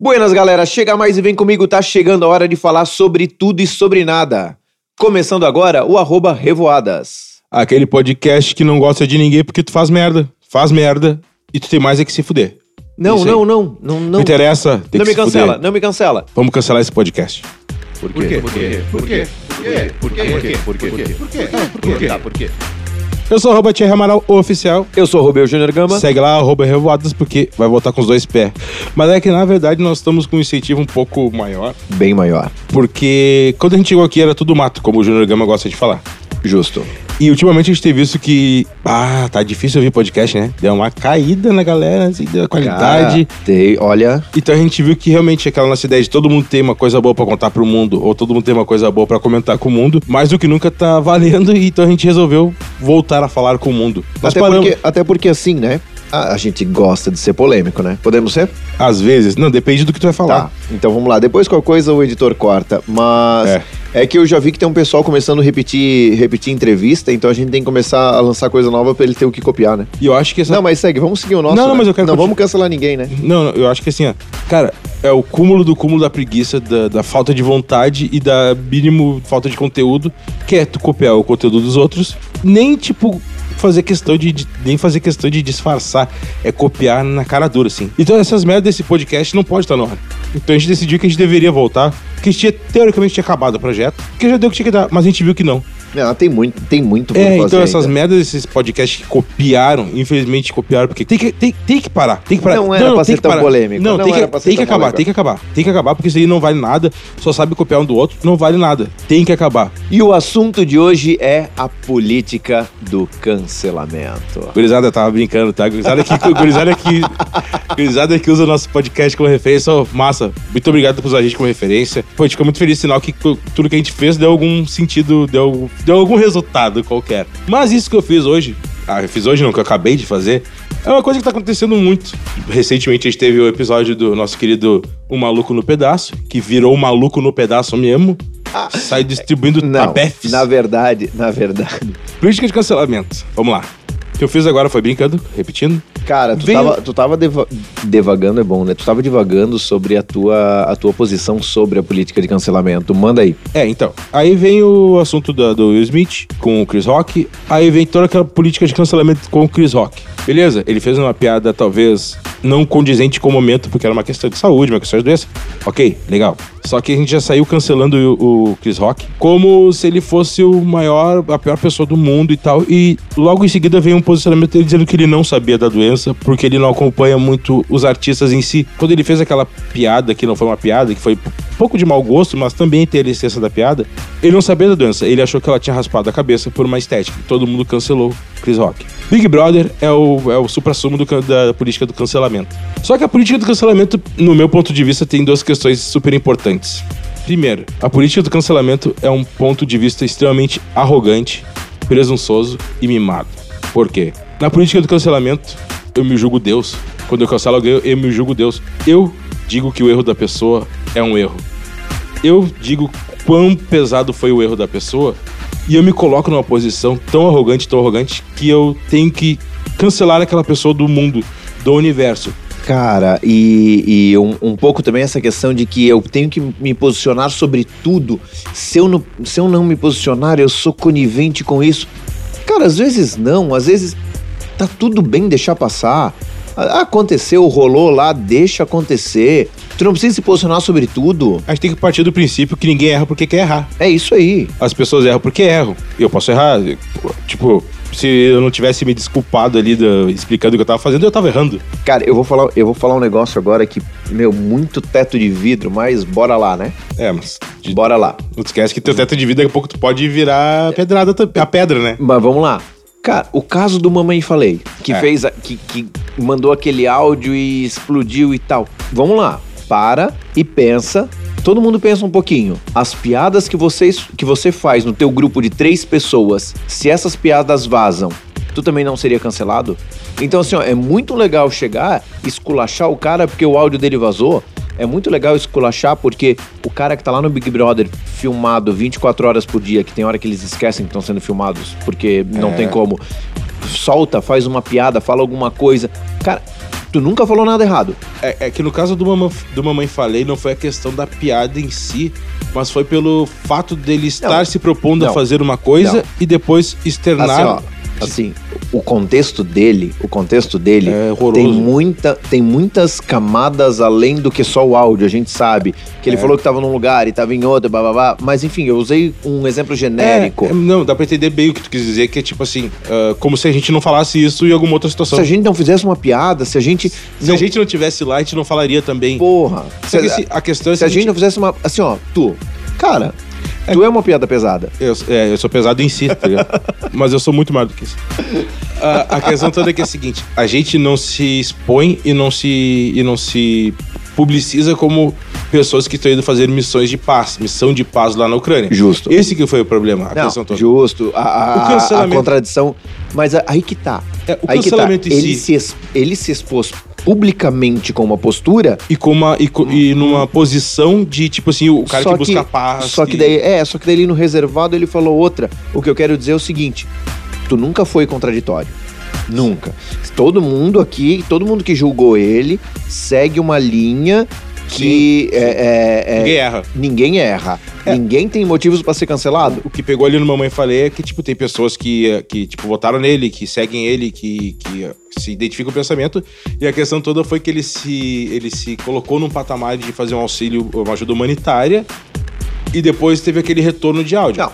Buenas, galera. Chega mais e vem comigo. Tá chegando a hora de falar sobre tudo e sobre nada. Começando agora o arroba Revoadas. Aquele podcast que não gosta de ninguém porque tu faz merda. Faz merda e tu tem mais é que se fuder. Não, não, não, não, não. Não interessa, tem Não que me se cancela, fuder. não me cancela. Vamos cancelar esse podcast. Por quê? Por quê? Por quê? Por quê? Por quê? Por quê? Por quê? Por quê? Por quê? Tá, por quê? Eu sou o arroba Thierry Amaral Oficial. Eu sou o Rubeu Júnior Gama. Segue lá, arroba Revoadas, porque vai voltar com os dois pés. Mas é que, na verdade, nós estamos com um incentivo um pouco maior. Bem maior. Porque quando a gente chegou aqui era tudo mato, como o Júnior Gama gosta de falar. Justo. E ultimamente a gente tem visto que. Ah, tá difícil ouvir podcast, né? Deu uma caída na galera, assim, da qualidade. Cara, tem, olha, Então a gente viu que realmente aquela nossa ideia de todo mundo ter uma coisa boa pra contar pro mundo, ou todo mundo ter uma coisa boa pra comentar com o mundo, mais do que nunca tá valendo, e então a gente resolveu voltar a falar com o mundo. Nós até paramos, porque, até porque assim, né? A, a gente gosta de ser polêmico, né? Podemos ser? às vezes, não, depende do que tu vai falar. Tá. Então vamos lá. Depois qualquer coisa o editor corta. Mas É. é. que eu já vi que tem um pessoal começando a repetir, repetir entrevista, então a gente tem que começar a lançar coisa nova pra ele ter o que copiar, né? E eu acho que essa. Não, mas segue, vamos seguir o nosso. Não, não, né? mas eu quero Não continu- vamos cancelar ninguém, né? Não, não, eu acho que assim, ó. Cara, é o cúmulo do cúmulo da preguiça, da, da falta de vontade e da mínimo falta de conteúdo, que é tu copiar o conteúdo dos outros, nem tipo fazer questão de, de- nem fazer questão de disfarçar, é copiar na cara dura, assim. Então essas merdas desse podcast não pode estar no ar. Então a gente decidiu que a gente deveria voltar, que a gente tinha, teoricamente tinha acabado o projeto, porque já deu o que tinha que dar, mas a gente viu que não. Não, tem muito, tem muito por É, fazer então essas ainda. merdas desses podcasts que copiaram, infelizmente copiaram, porque tem que, tem, tem que parar, tem que parar. Não era pra tem ser tão parar. polêmico, Não, não tem, que, era pra ser tem que acabar, polêmico. tem que acabar. Tem que acabar, porque isso aí não vale nada, só sabe copiar um do outro, não vale nada. Tem que acabar. E o assunto de hoje é a política do cancelamento. Gurizada, tava brincando, tá? Gurizada que, gurizada que, gurizada que usa o nosso podcast como referência, massa. Muito obrigado por usar a gente como referência. Pô, a gente ficou muito feliz, sinal que tu- tudo que a gente fez deu algum sentido, deu, deu algum resultado qualquer. Mas isso que eu fiz hoje, ah, eu fiz hoje não, que eu acabei de fazer, é uma coisa que tá acontecendo muito. Recentemente a gente teve o episódio do nosso querido O Maluco no Pedaço, que virou o Maluco no Pedaço mesmo. Sai distribuindo Não, tabefes. na verdade, na verdade. Política de cancelamento. Vamos lá. O que eu fiz agora foi brincando, repetindo. Cara, tu Veio- tava, tu tava deva- devagando, é bom, né? Tu tava divagando sobre a tua, a tua posição sobre a política de cancelamento. Manda aí. É, então. Aí vem o assunto da- do Will Smith com o Chris Rock. Aí vem toda aquela política de cancelamento com o Chris Rock. Beleza, ele fez uma piada talvez não condizente com o momento, porque era uma questão de saúde, uma questão de doença. Ok, legal. Só que a gente já saiu cancelando o, Chris Rock como se ele fosse o maior, a pior pessoa do mundo e tal. E logo em seguida veio um posicionamento dele dizendo que ele não sabia da doença, porque ele não acompanha muito os artistas em si. Quando ele fez aquela piada, que não foi uma piada, que foi um pouco de mau gosto, mas também tem a licença da piada, ele não sabia da doença. Ele achou que ela tinha raspado a cabeça por uma estética. Todo mundo cancelou Chris Rock. Big Brother é o, é o supra-sumo da política do cancelamento. Só que a política do cancelamento, no meu ponto de vista, tem duas questões super importantes. Primeiro, a política do cancelamento é um ponto de vista extremamente arrogante, presunçoso e mimado. Por quê? Na política do cancelamento, eu me julgo Deus. Quando eu cancelo alguém, eu me julgo Deus. Eu digo que o erro da pessoa é um erro. Eu digo quão pesado foi o erro da pessoa e eu me coloco numa posição tão arrogante, tão arrogante, que eu tenho que cancelar aquela pessoa do mundo, do universo. Cara, e, e um, um pouco também essa questão de que eu tenho que me posicionar sobre tudo. Se eu, não, se eu não me posicionar, eu sou conivente com isso. Cara, às vezes não, às vezes tá tudo bem deixar passar. Aconteceu, rolou lá, deixa acontecer. Tu não precisa se posicionar sobre tudo. A gente tem que partir do princípio que ninguém erra porque quer errar. É isso aí. As pessoas erram porque erram. Eu posso errar. Tipo, se eu não tivesse me desculpado ali, da- explicando o que eu tava fazendo, eu tava errando. Cara, eu vou falar, eu vou falar um negócio agora que, meu, muito teto de vidro, mas bora lá, né? É, mas de- Bora lá. não te esquece que teu teto de vida daqui a pouco tu pode virar pedrada, a pedra, né? Mas vamos lá. Cara, o caso do Mamãe Falei, que É. fez, a- que, que mandou aquele áudio e explodiu e tal. Vamos lá, para e pensa. Todo mundo pensa um pouquinho. As piadas que, vocês, que você faz no teu grupo de três pessoas, se essas piadas vazam, tu também não seria cancelado? Então, assim, ó, é muito legal chegar, esculachar o cara porque o áudio dele vazou. É muito legal esculachar porque o cara que tá lá no Big Brother filmado 24 horas por dia, que tem hora que eles esquecem que estão sendo filmados, porque não É. tem como, solta, faz uma piada, fala alguma coisa. Cara, Tu nunca falou nada errado. É, é que no caso do Mamãe, do Mamãe Falei, não foi a questão da piada em si, mas foi pelo fato dele estar Não. se propondo a Não. fazer uma coisa Não. e depois externar. Assim, ó, assim, o contexto dele, o contexto dele É tem muita, tem muitas camadas além do que só o áudio, a gente sabe. Que ele É. falou que tava num lugar e tava em outro, blá, blá, blá. mas enfim, eu usei um exemplo genérico. É, é, não, dá pra entender bem o que tu quis dizer, que é tipo assim, ah, como se a gente não falasse isso em alguma outra situação. Se a gente não fizesse uma piada, se a gente Se não a gente não tivesse lá, a gente não falaria também. porra, se, se- a questão é se a gente não fizesse uma, assim, ó, tu, cara, tu é uma piada pesada. Eu, é, eu sou pesado em si, tá ligado? Mas eu sou muito mais do que isso. A, a questão toda é que é a seguinte: a gente não se expõe e não se, e não se publiciza como pessoas que estão indo fazer missões de paz, missão de paz lá na Ucrânia. Justo. Esse que foi o problema, a Não, questão toda. justo, a, a- cancelamento- a contradição. Mas aí que tá. É, o aí que tá. cancelamento Ele, si- se ele se expôs publicamente com uma postura. E, com uma, e, co- e numa posição de, tipo assim, o cara só que busca paz. Só que daí, é, só que daí no reservado ele falou outra. O que eu quero dizer é o seguinte: tu nunca foi contraditório. Nunca. Todo mundo aqui, todo mundo que julgou ele, segue uma linha que Sim, é- é- é- Ninguém erra. ninguém erra. É. Ninguém tem motivos pra ser cancelado. O que pegou ali no Mamãe Falei é que, tipo, tem pessoas que, que tipo, votaram nele, que seguem ele, que, que se identificam com o pensamento. E a questão toda foi que ele se, ele se colocou num patamar de fazer um auxílio, uma ajuda humanitária. E depois teve aquele retorno de áudio. Não.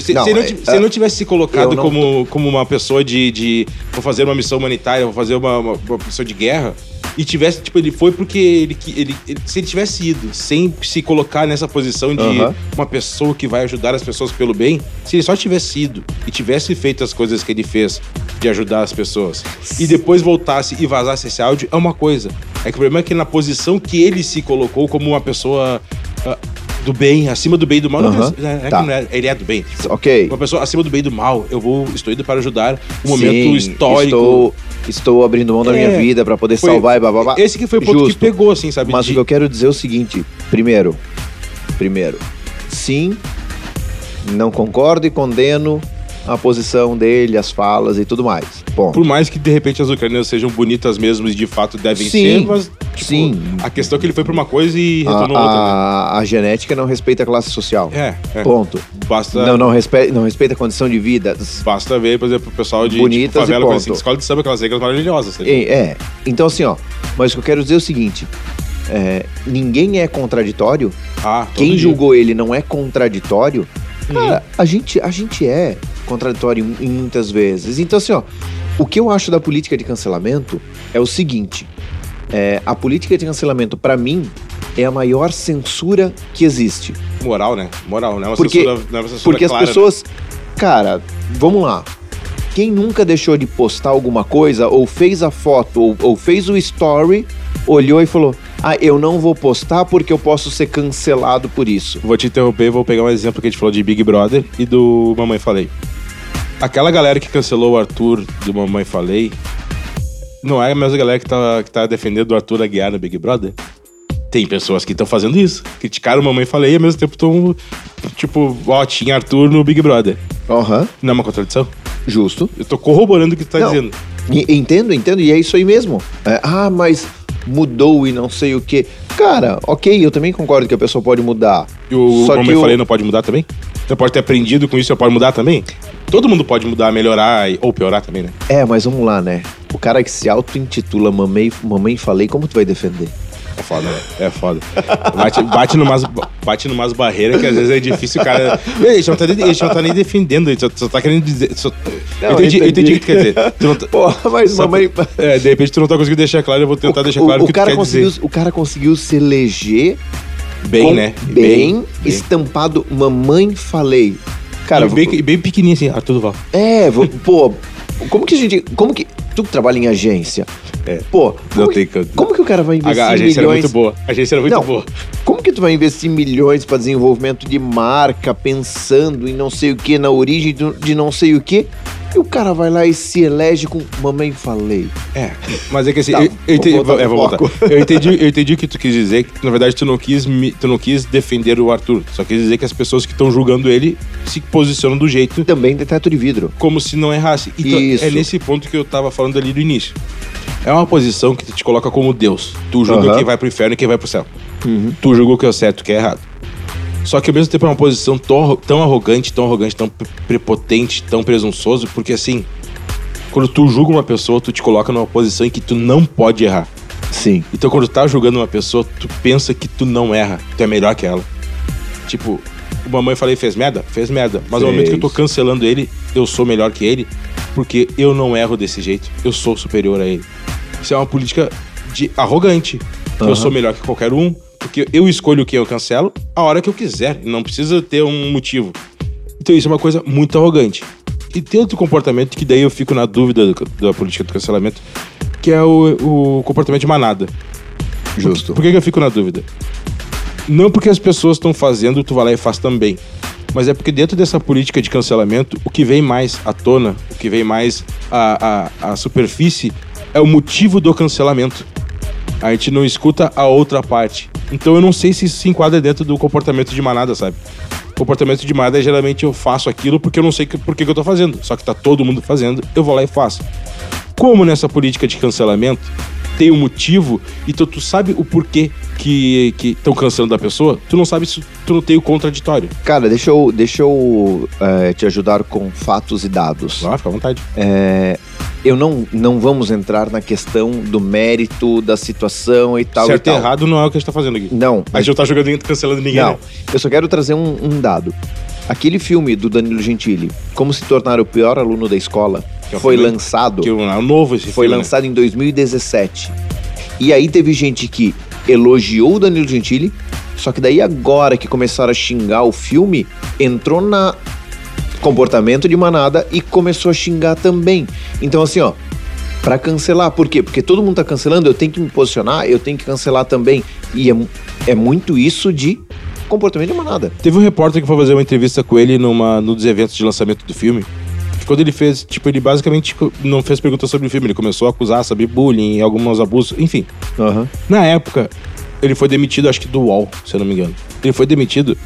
Se, Não, se ele não, é- se ele não tivesse se colocado não como, como uma pessoa de, de. Vou fazer uma missão humanitária, vou fazer uma, uma, uma missão de guerra. E tivesse, tipo, ele foi porque ele, ele, ele- Se ele tivesse ido sem se colocar nessa posição de Aham. uma pessoa que vai ajudar as pessoas pelo bem, se ele só tivesse ido e tivesse feito as coisas que ele fez de ajudar as pessoas e depois voltasse e vazasse esse áudio, é uma coisa. É que o problema é que na posição que ele se colocou como uma pessoa ah, do bem, acima do bem e do mal, não, é, é Tá. não é- ele é do bem. Tipo, Ok. uma pessoa acima do bem e do mal, eu vou, estou indo para ajudar um momento Sim, histórico. Estou, estou abrindo mão da É, minha vida pra poder foi- salvar e bababá. Esse que foi o ponto Justo. que pegou, assim, sabe? Mas de- o que eu quero dizer é o seguinte: primeiro, primeiro, sim, não concordo e condeno a posição dele, as falas e tudo mais. Bom, Por mais que de repente as ucranianas sejam bonitas mesmo e de fato devem Sim, ser, mas tipo, sim. a questão é que ele foi pra uma coisa e a, retornou outra. né? a- a genética não respeita a classe social. É, é. Ponto. Basta, Não, não, respe, não respeita a condição de vida. basta ver, por exemplo, o pessoal de Bonitas tipo, favela e ponto. assim, escola de samba, aquelas regras maravilhosas. É, é. Então, assim, ó. Mas o que eu quero dizer é o seguinte: é, ninguém é contraditório. Ah, Quem dia. julgou ele não é contraditório. Uhum. Cara, a gente, a gente é contraditório muitas vezes. Então, assim, ó. O que eu acho da política de cancelamento é o seguinte: é, a política de cancelamento, pra mim, é a maior censura que existe. Moral, né? Moral, não é uma Porque- censura, não é uma censura Porque as clara, né? pessoas. Cara, vamos lá. Quem nunca deixou de postar alguma coisa, ou fez a foto, ou, ou fez o story, olhou e falou: Ah, eu não vou postar porque eu posso ser cancelado por isso. Vou te interromper, vou pegar um exemplo que a gente falou de Big Brother e do Mamãe Falei. Aquela galera que cancelou o Arthur do Mamãe Falei não é a mesma galera que tá, que tá defendendo o Arthur Aguiar no Big Brother? Tem pessoas que estão fazendo isso. Criticaram Mamãe Falei e ao mesmo tempo estão, tipo, ó, tinha Arthur no Big Brother. Aham, Não é uma contradição? justo. Eu tô corroborando o que tu tá Não. dizendo. E- Entendo, entendo, e é isso aí mesmo. É, ah, mas mudou e não sei o quê. Cara, ok, eu também concordo que a pessoa pode mudar. E o Só Mamãe que o- Falei não pode mudar também? Você pode ter aprendido com isso, você pode mudar também? Todo mundo pode mudar, melhorar e- ou piorar também, né? É, mas vamos lá, né? O cara que se auto-intitula mamãe, mamãe falei, como tu vai defender? É foda, né? É foda. Bate, bate, numas, bate numas barreiras que às vezes é difícil o cara. Gente não tá, não tá nem defendendo, gente só, só tá querendo dizer. só- Não, eu, entendi, eu entendi o que tu quer dizer. Tu não tá- Pô, mas só- mamãe. É, de repente tu não tá conseguindo deixar claro, eu vou tentar deixar claro o, que tu cara quer conseguiu, dizer. o cara conseguiu se eleger Bem, com- né? Bem, estampado mamãe falei. Cara, e bem, bem pequenininho assim, Arthur Duval. é, vou- pô, como que a gente, como que tu que trabalha em agência? É. Pô, como, Não que- tem como que o cara vai investir A, a agência era milhões? muito boa. A agência era muito Não. boa. Como que tu vai investir milhões para desenvolvimento de marca, pensando em não sei o que, na origem de não sei o que, e o cara vai lá e se elege com mamãe falei. É, mas é que assim, tá, eu, eu, entendi, é, vou voltar. eu, entendi, eu entendi o que tu quis dizer, que na verdade tu não quis, tu não quis defender o Arthur, só quis dizer que as pessoas que estão julgando ele se posicionam do jeito... Também de teto de vidro. Como se não errasse. Então, Isso. é nesse ponto que eu tava falando ali do início. É uma posição que te coloca como Deus. Tu julga quem vai pro inferno e quem vai pro céu. Uhum. Tu julga o que é certo o que é errado. Só que ao mesmo tempo é uma posição tão, tão arrogante, tão arrogante, tão prepotente, tão presunçoso, porque assim, quando tu julga uma pessoa, tu te coloca numa posição em que tu não pode errar. Sim. Então quando tu tá julgando uma pessoa, tu pensa que tu não erra, tu é melhor que ela. Tipo, o mamãe falei fez merda? Fez merda. Mas no momento que eu tô cancelando ele, eu sou melhor que ele, porque eu não erro desse jeito, eu sou superior a ele. Isso é uma política de arrogante. Uhum. Eu sou melhor que qualquer um, porque eu escolho quem eu cancelo a hora que eu quiser. Não precisa ter um motivo. Então isso é uma coisa muito arrogante. E tem outro comportamento que daí eu fico na dúvida da política do cancelamento, que é o, o comportamento de manada. Justo. Por, por que, que eu fico na dúvida? Não porque as pessoas estão fazendo, tu vai lá e faz também. Mas é porque dentro dessa política de cancelamento, o que vem mais à tona, o que vem mais à, à, à superfície é o motivo do cancelamento. A gente não escuta a outra parte. Então eu não sei se isso se enquadra dentro do comportamento de manada, sabe? comportamento de manada é geralmente eu faço aquilo porque eu não sei que, por que, que eu tô fazendo. Só que tá todo mundo fazendo, eu vou lá e faço. Como nessa política de cancelamento tem um motivo, então tu sabe o porquê que estão cancelando a pessoa, tu não sabe se tu não tem o contraditório. Cara, deixa eu, deixa eu é, te ajudar com fatos e dados. Ah, fica à vontade. É, eu não, não vamos entrar na questão do mérito, da situação e tal. Certo e tal. errado não é o que a gente tá fazendo aqui. Não. A gente não tá jogando cancelando ninguém. Não. Né? Eu só quero trazer um, um, dado. Aquele filme do Danilo Gentili, Como se tornar o pior aluno da escola, que foi lançado. Que é novo esse Foi filme, né? lançado né? em 2017. E aí teve gente que elogiou o Danilo Gentili, só que daí agora que começaram a xingar o filme, entrou na comportamento de manada e começou a xingar também. Então, assim, ó, para cancelar, por quê? Porque todo mundo tá cancelando, eu tenho que me posicionar, eu tenho que cancelar também. E é, é muito isso de comportamento de manada. Teve um repórter que foi fazer uma entrevista com ele numa, num dos eventos de lançamento do filme. Quando ele fez, tipo, ele basicamente não fez perguntas sobre o filme, ele começou a acusar sobre bullying, alguns abusos, enfim. Uhum. Na época, ele foi demitido, acho que do UOL, se eu não me engano. Ele foi demitido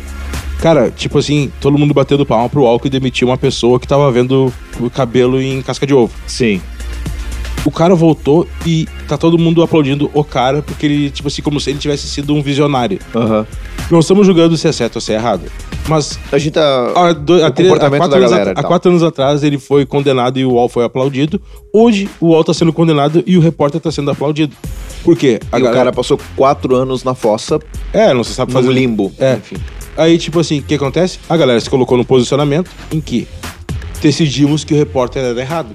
Cara, tipo assim, todo mundo batendo palma pro álcool e demitiu uma pessoa que tava vendo o cabelo em casca de ovo. Sim. O cara voltou e tá todo mundo aplaudindo o cara, porque ele, tipo assim, como se ele tivesse sido um visionário. Uhum. Não estamos julgando se é certo ou se é errado. Mas. A gente tá. A, do, a, a comportamento da galera. Há quatro anos atrás ele foi condenado e o UOL foi aplaudido. Hoje o UOL tá sendo condenado e o repórter tá sendo aplaudido. Por quê? A galera... o cara passou quatro anos na fossa. É, não se sabe fazer. limbo. É. Enfim. Aí, tipo assim, o que acontece? A galera se colocou no posicionamento em que decidimos que o repórter era errado.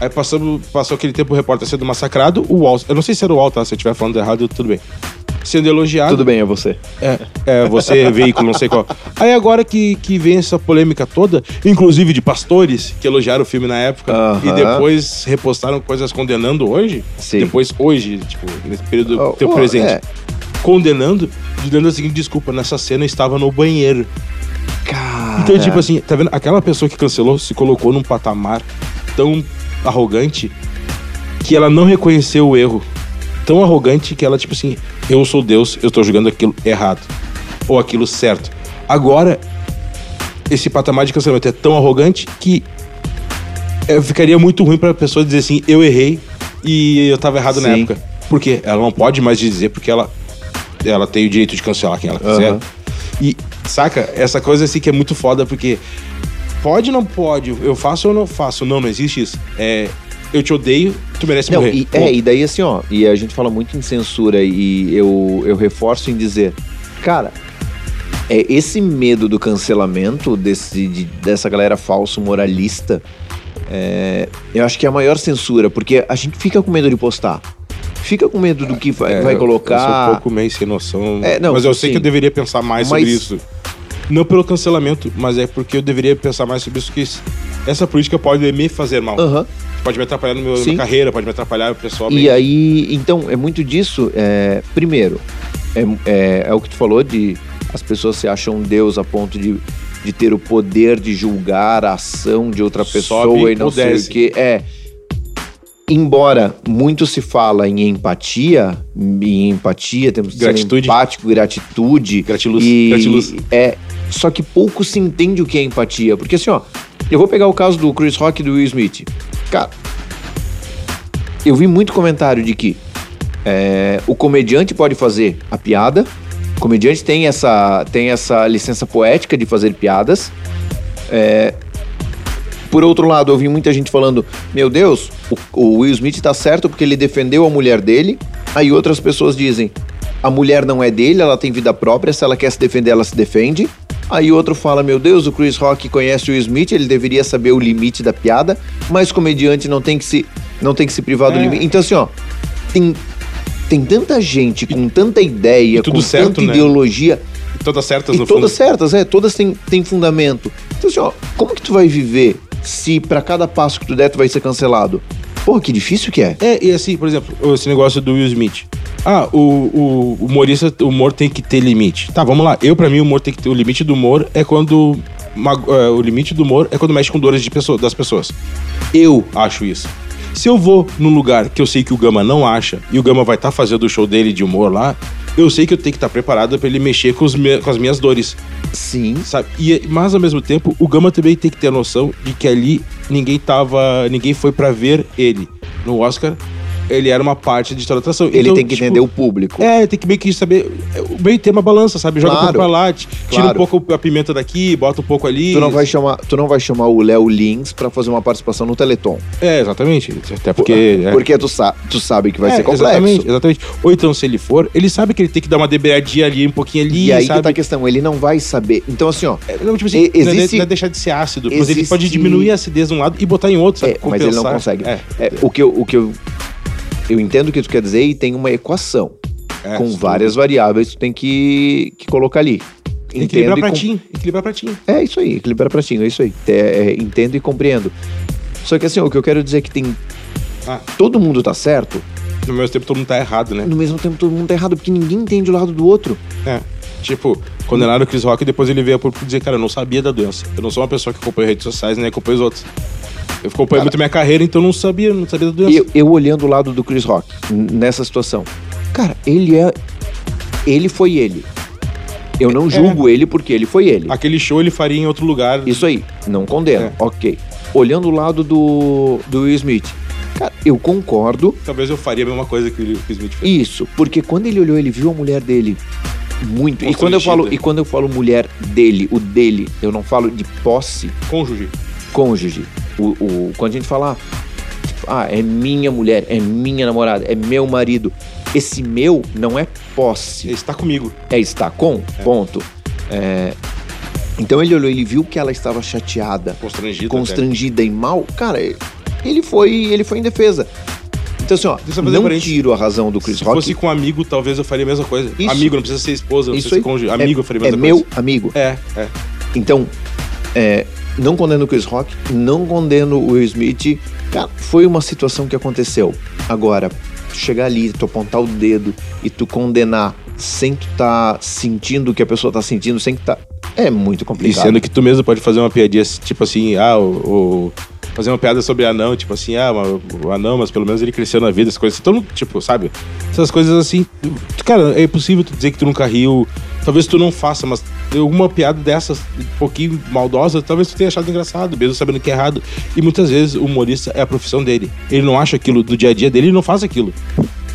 Aí passou, passou aquele tempo o repórter sendo massacrado, o UOL, eu não sei se era o UOL, tá? Se eu estiver falando errado, tudo bem. Sendo elogiado. Tudo bem, é você. É, é você, veículo, não sei qual. Aí agora que, que vem essa polêmica toda, inclusive de pastores que elogiaram o filme na época uh -huh. e depois repostaram coisas condenando hoje. Sim. Depois, hoje, tipo, nesse período oh, teu oh, presente. É condenando, dando a seguinte desculpa, nessa cena eu estava no banheiro. Cara. Então, tipo assim, tá vendo? Aquela pessoa que cancelou se colocou num patamar tão arrogante que ela não reconheceu o erro. Tão arrogante que ela, tipo assim, eu sou Deus, eu estou jogando aquilo errado. Ou aquilo certo. Agora, esse patamar de cancelamento é tão arrogante que é, ficaria muito ruim pra pessoa dizer assim, eu errei e eu tava errado Sim. na época. Por quê? Ela não pode mais dizer porque ela ela tem o direito de cancelar quem ela quiser. Uhum. E, saca? Essa coisa assim que é muito foda, porque pode ou não pode, eu faço ou não faço. Não, não existe isso. É, eu te odeio, tu merece não, morrer. E, é, e daí assim, ó, e a gente fala muito em censura e eu, eu reforço em dizer, cara, é esse medo do cancelamento desse, de, dessa galera falso moralista, é, eu acho que é a maior censura, porque a gente fica com medo de postar fica com medo do que vai, é, vai colocar. Eu sou um pouco meio sem noção. É, não, mas eu sim. sei que eu deveria pensar mais mas... sobre isso. Não pelo cancelamento, mas é porque eu deveria pensar mais sobre isso, que essa política pode me fazer mal. Uhum. Pode me atrapalhar na minha carreira, pode me atrapalhar o pessoal. E aí, então, é muito disso. É, primeiro, é, é, é o que tu falou de as pessoas se acham Deus a ponto de, de ter o poder de julgar a ação de outra pessoa Sobe e não sei o que. É. Embora muito se fala em empatia, em empatia, temos que ser Gratitude. empático, gratitude. Gratiluz. E Gratiluz. é, só que pouco se entende o que é empatia. Porque assim, ó, eu vou pegar o caso do Chris Rock e do Will Smith. Cara, eu vi muito comentário de que é, o comediante pode fazer a piada, o comediante tem essa, tem essa licença poética de fazer piadas. É, por outro lado, eu vi muita gente falando: Meu Deus, o, o Will Smith tá certo porque ele defendeu a mulher dele. Aí outras pessoas dizem: A mulher não é dele, ela tem vida própria, se ela quer se defender, ela se defende. Aí outro fala: Meu Deus, o Chris Rock conhece o Will Smith, ele deveria saber o limite da piada, mas comediante não tem que se, não tem que se privar do É. limite. Então, assim, ó, tem, tem tanta gente com tanta ideia, e com certo, tanta né? ideologia. Todas certas E todas fundo. certas, é, todas têm, têm fundamento. Então, assim, ó, como que tu vai viver se pra cada passo que tu der tu vai ser cancelado? Porra, que difícil que é. É, e assim, por exemplo, esse negócio do Will Smith. Ah, o, o, humorista, o humor tem que ter limite. Tá, vamos lá. Eu, pra mim, o humor tem que ter. O limite do humor é quando. é, o limite do humor é quando mexe com dores de pessoa, das pessoas. Eu acho isso. Se eu vou num lugar que eu sei que o Gama não acha, e o Gama vai estar fazendo o show dele de humor lá, eu sei que eu tenho que estar preparado pra ele mexer com, me- com as minhas dores. Sim. Sabe? E, mas ao mesmo tempo, o Gama também tem que ter a noção de que ali ninguém tava. ninguém foi pra ver ele. No Oscar, ele era uma parte de toda a atração. Ele Então, tem que tipo, entender o público. É, tem que meio que saber. O meio ter uma balança, sabe? Joga um Claro, pouco pra lá, tira claro. um pouco a pimenta daqui, bota um pouco ali. Tu não vai chamar, tu não vai chamar o Léo Lins pra fazer uma participação no Teleton. É, exatamente. Até porque. é. Porque tu, sa tu sabe que vai É, ser complexo. Exatamente, exatamente. Ou então, se ele for, ele sabe que ele tem que dar uma debreadinha ali, um pouquinho ali, E aí sabe? que tá a questão, ele não vai saber. Então, assim, ó, É, Não, tipo assim, E- não é- existe- não é deixar de ser ácido, mas ele existe- pode diminuir a acidez de um lado e botar em outro, sabe? é, mas ele não consegue. É, É, o que eu, o que eu, eu entendo o que tu quer dizer e tem uma equação. é, com sim. várias variáveis que tu tem que, que colocar ali. Equilibrar e com- pratinho, equilibrar pratinho. É isso aí, equilibrar pratinho, é isso aí. É, é, entendo e compreendo. Só que assim, o que eu quero dizer é que tem. Ah. Todo mundo tá certo, No mesmo tempo todo mundo tá errado, né? no mesmo tempo todo mundo tá errado, porque ninguém entende o lado do outro. É. Tipo, condenaram o Chris Rock e depois ele veio a público dizer, cara, eu não sabia da doença. Eu não sou uma pessoa que acompanha redes sociais, nem acompanha os outros. Eu acompanho Cara- muito minha carreira, então eu não sabia, não sabia da doença. Eu, eu olhando o lado do Chris Rock nessa situação. Cara, ele é. Ele foi ele. Eu não julgo ele porque ele foi ele. Aquele show ele faria em outro lugar. Isso aí, não condeno. É. Ok. Olhando o lado do, do Will Smith. Cara, eu concordo. Talvez eu faria a mesma coisa que o o Smith fez. Isso, porque quando ele olhou, ele viu a mulher dele muito. E quando eu falo e quando eu falo mulher dele, o dele, eu não falo de posse, Cônjuge. cônjuge. O, o- quando a gente fala, ah, é minha mulher, é minha namorada, é meu marido. Esse meu não é posse, Ele está comigo. é estar com, ponto. É, então ele olhou, ele viu que ela estava chateada, Constrangido. constrangida e mal. Cara, ele foi, ele foi em defesa. Então assim, ó, Deixa eu fazer não tiro a razão do. Chris Se Rock. fosse com um amigo, talvez eu faria a mesma coisa. Isso. Amigo, não precisa ser esposa, não Isso precisa ser cônjuge. Amigo, eu faria a é mesma meu coisa. amigo. É, é. Então, é, não condeno o Chris Rock, não condeno o Will Smith. Cara, foi uma situação que aconteceu. Agora, tu chegar ali, tu apontar o dedo e tu condenar sem tu tá sentindo o que a pessoa tá sentindo, sem que tá. É muito E complicado. sendo que tu mesmo pode fazer uma piadinha, tipo assim, ah, o. o- fazer uma piada sobre anão, tipo assim, ah, o anão, mas pelo menos ele cresceu na vida, essas coisas. Todo mundo, tipo, sabe? Essas coisas assim. Cara, é impossível tu dizer que tu nunca riu. Talvez tu não faça, mas alguma piada dessas, um pouquinho maldosa, talvez tu tenha achado engraçado, mesmo sabendo que é errado. E muitas vezes o humorista é a profissão dele. Ele não acha aquilo do dia a dia dele, ele não faz aquilo.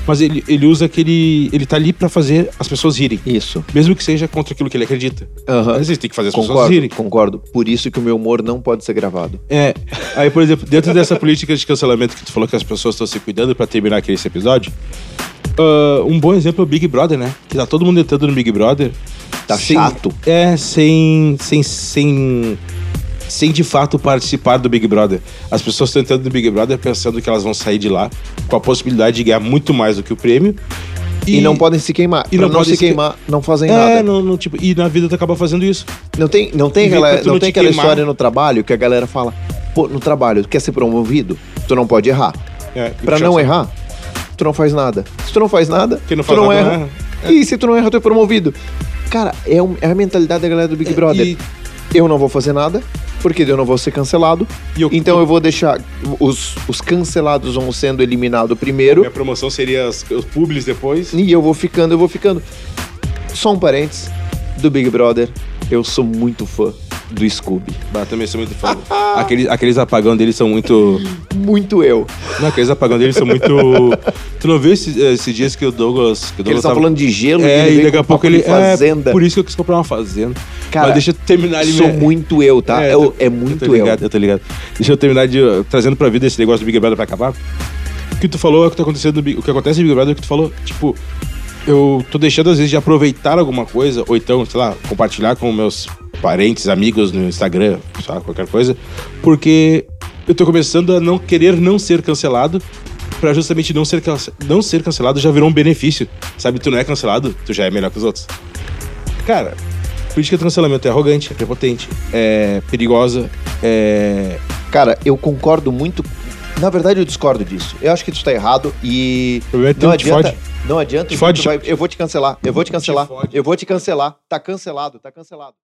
Mas ele, ele usa aquele. Ele tá ali pra fazer as pessoas rirem. Isso. Mesmo que seja contra aquilo que ele acredita. Aham. Mas ele tem que fazer as pessoas Concordo, rirem. concordo. Por isso que o meu humor não pode ser gravado. É. Aí, por exemplo, dentro dessa política de cancelamento que tu falou que as pessoas estão se cuidando pra terminar aquele esse episódio, ah, um bom exemplo é o Big Brother, né? Que tá todo mundo entrando no Big Brother. Tá sem- chato. É, sem. sem. sem. sem de fato participar do Big Brother. As pessoas estão entrando no Big Brother pensando que elas vão sair de lá com a possibilidade de ganhar muito mais do que o prêmio. E, não podem se queimar. e pra não não, podem se queimar, não fazem É, nada. não, não, tipo, e na vida tu acaba fazendo isso. Não tem, não tem aquela, não não tem te aquela queimar. história no trabalho que a galera fala, pô, no trabalho, tu quer ser promovido? Tu não pode errar. É, e Pra puxar não errar, tu não faz nada. Se tu não faz nada, não tu faz não nada erra. erra. E se tu não erra, tu é promovido. Cara, é, um- é a mentalidade da galera do Big Brother. E, Eu não vou fazer nada, porque eu não vou ser cancelado. e eu, Então eu vou deixar. Os, os cancelados vão sendo eliminados primeiro. minha promoção seria as- os publis depois. E eu vou ficando, eu vou ficando. Só um parênteses do Big Brother. Eu sou muito fã do Scooby. Bah, também sou muito fã. aqueles, aqueles apagão deles são muito. Muito eu. Não, aqueles apagão deles são muito. Tu não viu esses, esses dias que o Douglas. Que o eles Douglas estão tava- falando de gelo É, e veio daqui a pouco ele. de fazenda. É, por isso que eu quis comprar uma fazenda. Cara, Mas deixa eu terminar ali. sou minha- muito eu, tá? É, eu tô- é eu muito tô eu. ligado, eu tô ligado. Deixa eu terminar de. uh, trazendo pra vida esse negócio do Big Brother pra acabar. O que tu falou é o que tá acontecendo no Big- O que acontece no Big Brother é o que tu falou. Tipo, eu tô deixando às vezes de aproveitar alguma coisa, ou então, sei lá, compartilhar com meus parentes, amigos no Instagram, sei lá, qualquer coisa, porque eu tô começando a não querer não ser cancelado. Pra justamente não ser, não ser cancelado já virou um benefício. Sabe, tu não é cancelado, tu já é melhor que os outros. Cara, política de cancelamento é arrogante, é prepotente, é perigosa, é. Cara, eu concordo muito. Na verdade, eu discordo disso. Eu acho que tu tá errado e. O problema é Não adianta. Não adianta. Tu vai- eu vou te cancelar. Eu vou te cancelar. Eu vou te cancelar. Tá cancelado, tá cancelado.